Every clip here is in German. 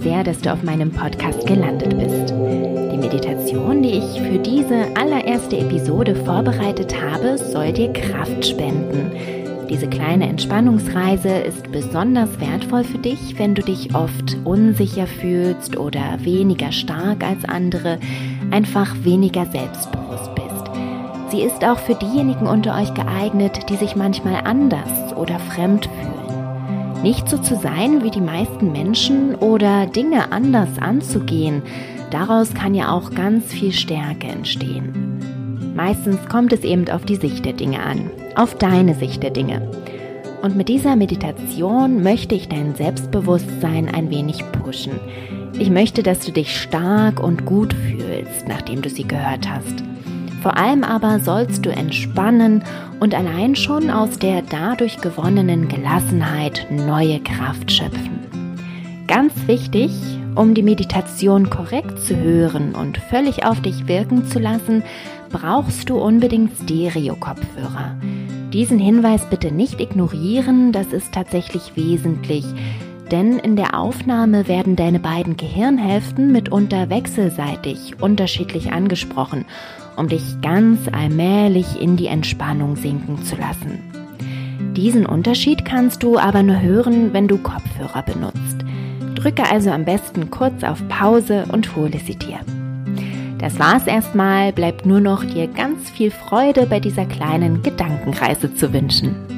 sehr, dass du auf meinem Podcast gelandet bist. Die Meditation, die ich für diese allererste Episode vorbereitet habe, soll dir Kraft spenden. Diese kleine Entspannungsreise ist besonders wertvoll für dich, wenn du dich oft unsicher fühlst oder weniger stark als andere, einfach weniger selbstbewusst bist. Sie ist auch für diejenigen unter euch geeignet, die sich manchmal anders oder fremd fühlen. Nicht so zu sein wie die meisten Menschen oder Dinge anders anzugehen, daraus kann ja auch ganz viel Stärke entstehen. Meistens kommt es eben auf die Sicht der Dinge an, auf deine Sicht der Dinge. Und mit dieser Meditation möchte ich dein Selbstbewusstsein ein wenig pushen. Ich möchte, dass du dich stark und gut fühlst, nachdem du sie gehört hast. Vor allem aber sollst du entspannen und allein schon aus der dadurch gewonnenen Gelassenheit neue Kraft schöpfen. Ganz wichtig, um die Meditation korrekt zu hören und völlig auf dich wirken zu lassen, brauchst du unbedingt Stereo-Kopfhörer. Diesen Hinweis bitte nicht ignorieren, das ist tatsächlich wesentlich, denn in der Aufnahme werden deine beiden Gehirnhälften mitunter wechselseitig unterschiedlich angesprochen um dich ganz allmählich in die Entspannung sinken zu lassen. Diesen Unterschied kannst du aber nur hören, wenn du Kopfhörer benutzt. Drücke also am besten kurz auf Pause und hole sie dir. Das war's erstmal, bleibt nur noch dir ganz viel Freude bei dieser kleinen Gedankenreise zu wünschen.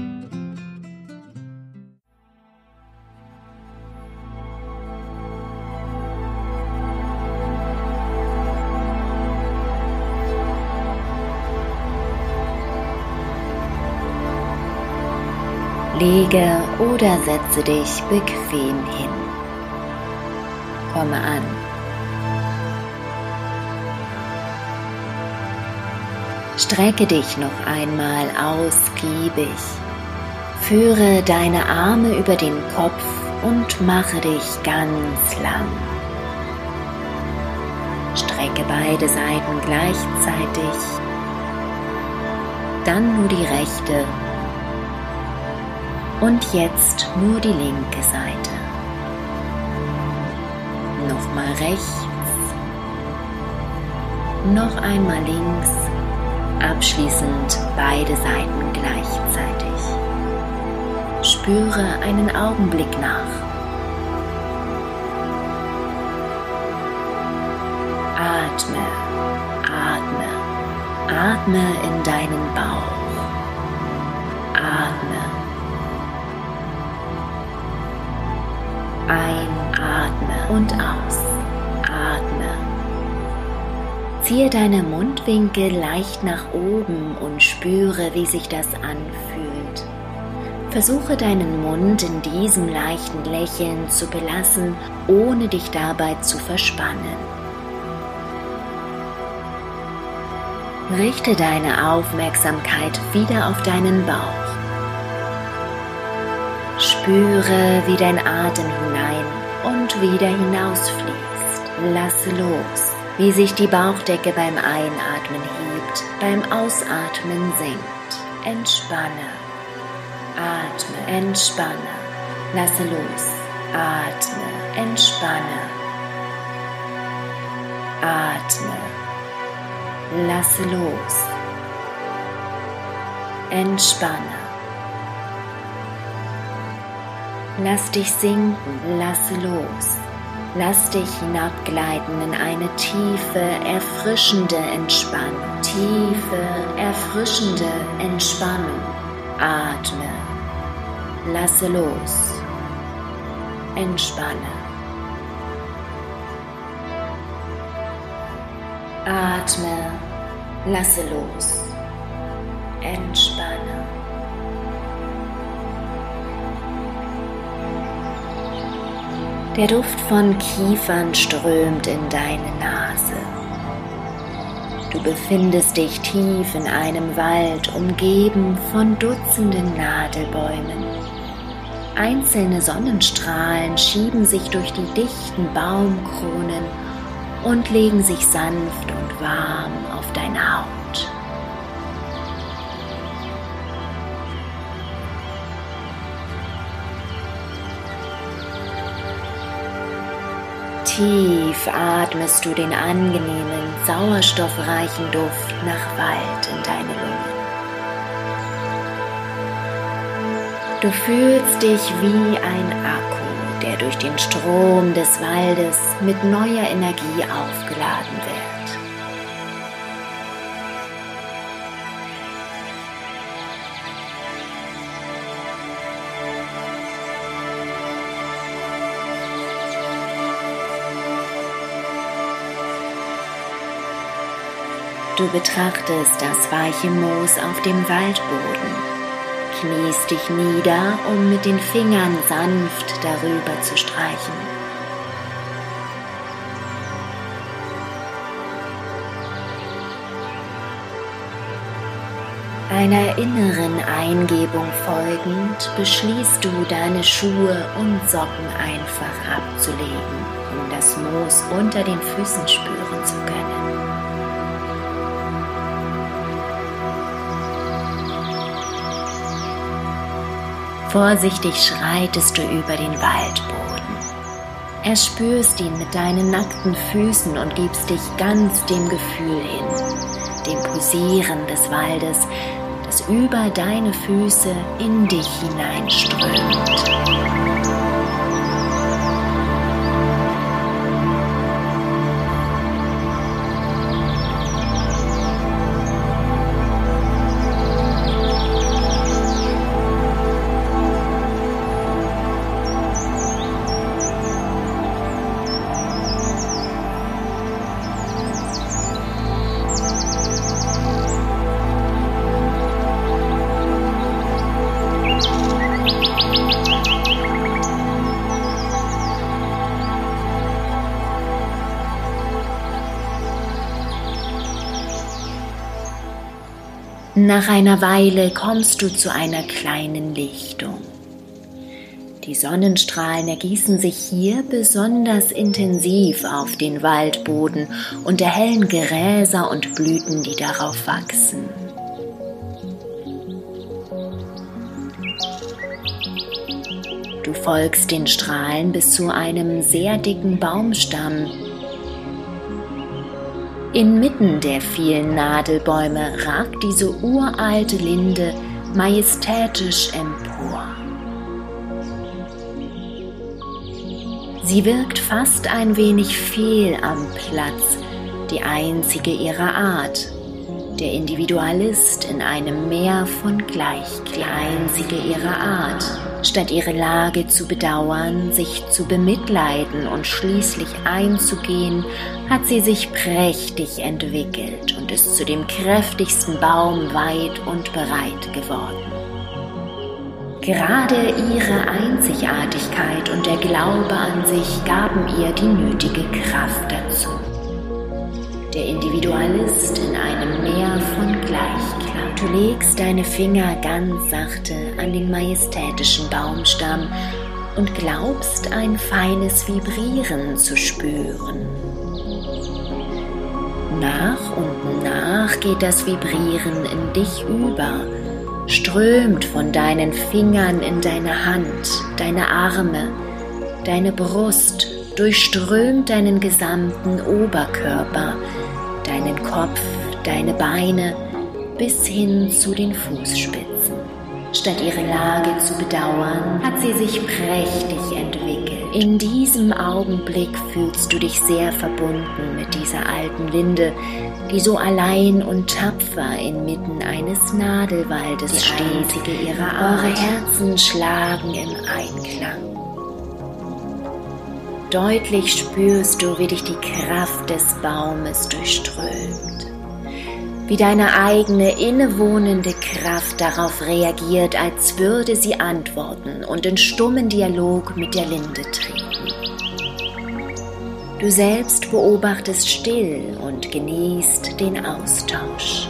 Lege oder setze dich bequem hin. Komme an. Strecke dich noch einmal ausgiebig. Führe deine Arme über den Kopf und mache dich ganz lang. Strecke beide Seiten gleichzeitig. Dann nur die rechte und jetzt nur die linke Seite. Nochmal rechts. Noch einmal links. Abschließend beide Seiten gleichzeitig. Spüre einen Augenblick nach. Atme, atme, atme in deinen Bauch. Einatme und aus. Atme. Ziehe deine Mundwinkel leicht nach oben und spüre, wie sich das anfühlt. Versuche deinen Mund in diesem leichten Lächeln zu belassen, ohne dich dabei zu verspannen. Richte deine Aufmerksamkeit wieder auf deinen Bauch. Spüre, wie dein Atem hinein und wieder hinausfließt. Lasse los, wie sich die Bauchdecke beim Einatmen hebt, beim Ausatmen senkt. Entspanne. Atme, entspanne. Lasse los. Atme, entspanne. Atme. Lasse los. Entspanne. Lass dich sinken, lass los. Lass dich hinabgleiten in eine tiefe, erfrischende Entspannung. Tiefe, erfrischende Entspannung. Atme. Lasse los. Entspanne. Atme. Lasse los. Entspanne. Der Duft von Kiefern strömt in deine Nase. Du befindest dich tief in einem Wald, umgeben von Dutzenden Nadelbäumen. Einzelne Sonnenstrahlen schieben sich durch die dichten Baumkronen und legen sich sanft und warm auf deine Haut. Tief atmest du den angenehmen, sauerstoffreichen Duft nach Wald in deine Lungen. Du fühlst dich wie ein Akku, der durch den Strom des Waldes mit neuer Energie aufgeladen wird. Du betrachtest das weiche Moos auf dem Waldboden, kniest dich nieder, um mit den Fingern sanft darüber zu streichen. Einer inneren Eingebung folgend beschließt du, deine Schuhe und Socken einfach abzulegen, um das Moos unter den Füßen spüren zu können. Vorsichtig schreitest du über den Waldboden. Erspürst ihn mit deinen nackten Füßen und gibst dich ganz dem Gefühl hin, dem Posieren des Waldes, das über deine Füße in dich hineinströmt. Nach einer Weile kommst du zu einer kleinen Lichtung. Die Sonnenstrahlen ergießen sich hier besonders intensiv auf den Waldboden und erhellen Gräser und Blüten, die darauf wachsen. Du folgst den Strahlen bis zu einem sehr dicken Baumstamm, Inmitten der vielen Nadelbäume ragt diese uralte Linde majestätisch empor. Sie wirkt fast ein wenig fehl am Platz, die einzige ihrer Art, der Individualist in einem Meer von gleich, die einzige ihrer Art, Statt ihre Lage zu bedauern, sich zu bemitleiden und schließlich einzugehen, hat sie sich prächtig entwickelt und ist zu dem kräftigsten Baum weit und breit geworden. Gerade ihre Einzigartigkeit und der Glaube an sich gaben ihr die nötige Kraft dazu. Der Individualist in einem Meer von Gleichgleich. Du legst deine Finger ganz sachte an den majestätischen Baumstamm und glaubst ein feines Vibrieren zu spüren. Nach und nach geht das Vibrieren in dich über, strömt von deinen Fingern in deine Hand, deine Arme, deine Brust, durchströmt deinen gesamten Oberkörper, deinen Kopf, deine Beine, bis hin zu den Fußspitzen. Statt ihre Lage zu bedauern, hat sie sich prächtig entwickelt. In diesem Augenblick fühlst du dich sehr verbunden mit dieser alten Linde, die so allein und tapfer inmitten eines Nadelwaldes die steht. Ihrer Art. Eure Herzen schlagen im Einklang. Deutlich spürst du, wie dich die Kraft des Baumes durchströmt wie deine eigene innewohnende Kraft darauf reagiert, als würde sie antworten und in stummen Dialog mit der Linde treten. Du selbst beobachtest still und genießt den Austausch.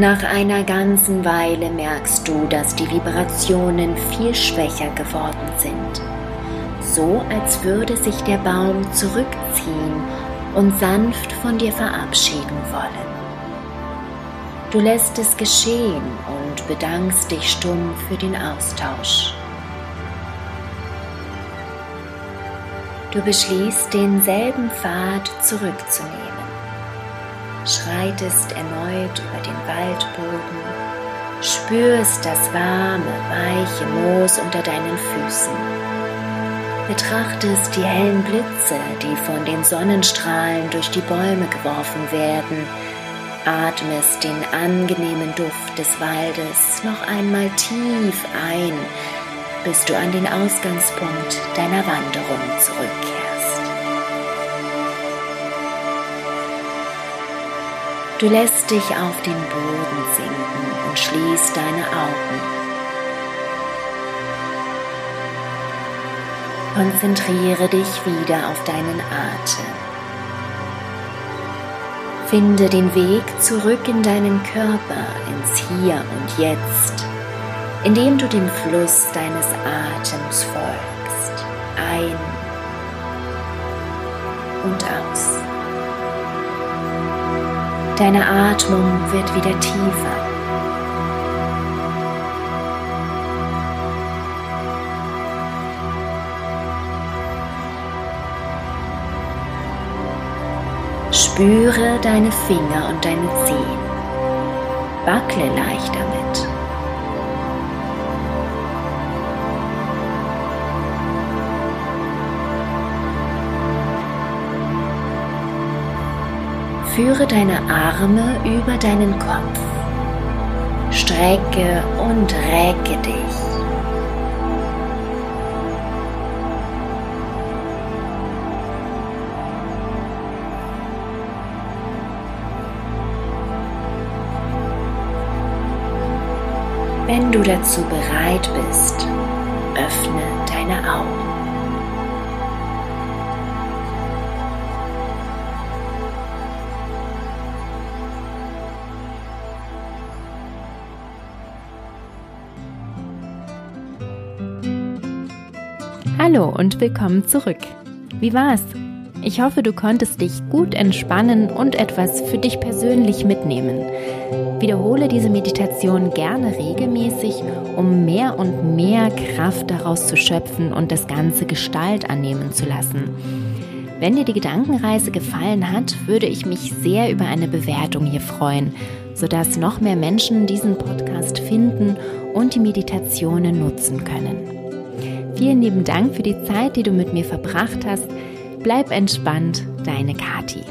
Nach einer ganzen Weile merkst du, dass die Vibrationen viel schwächer geworden sind. So als würde sich der Baum zurückziehen und sanft von dir verabschieden wollen. Du lässt es geschehen und bedankst dich stumm für den Austausch. Du beschließt, denselben Pfad zurückzunehmen schreitest erneut über den Waldboden, spürst das warme, weiche Moos unter deinen Füßen, betrachtest die hellen Blitze, die von den Sonnenstrahlen durch die Bäume geworfen werden, atmest den angenehmen Duft des Waldes noch einmal tief ein, bis du an den Ausgangspunkt deiner Wanderung zurückkehrst. Du lässt dich auf den Boden sinken und schließt deine Augen. Konzentriere dich wieder auf deinen Atem. Finde den Weg zurück in deinen Körper, ins Hier und Jetzt, indem du dem Fluss deines Atems folgst. Ein und aus. Deine Atmung wird wieder tiefer. Spüre deine Finger und deine Zehen. Wackle leicht damit. Führe deine Arme über deinen Kopf. Strecke und recke dich. Wenn du dazu bereit bist, öffne deine Augen. Hallo und willkommen zurück. Wie war's? Ich hoffe, du konntest dich gut entspannen und etwas für dich persönlich mitnehmen. Wiederhole diese Meditation gerne regelmäßig, um mehr und mehr Kraft daraus zu schöpfen und das Ganze Gestalt annehmen zu lassen. Wenn dir die Gedankenreise gefallen hat, würde ich mich sehr über eine Bewertung hier freuen, sodass noch mehr Menschen diesen Podcast finden und die Meditationen nutzen können. Vielen lieben Dank für die Zeit, die du mit mir verbracht hast. Bleib entspannt, deine Kati.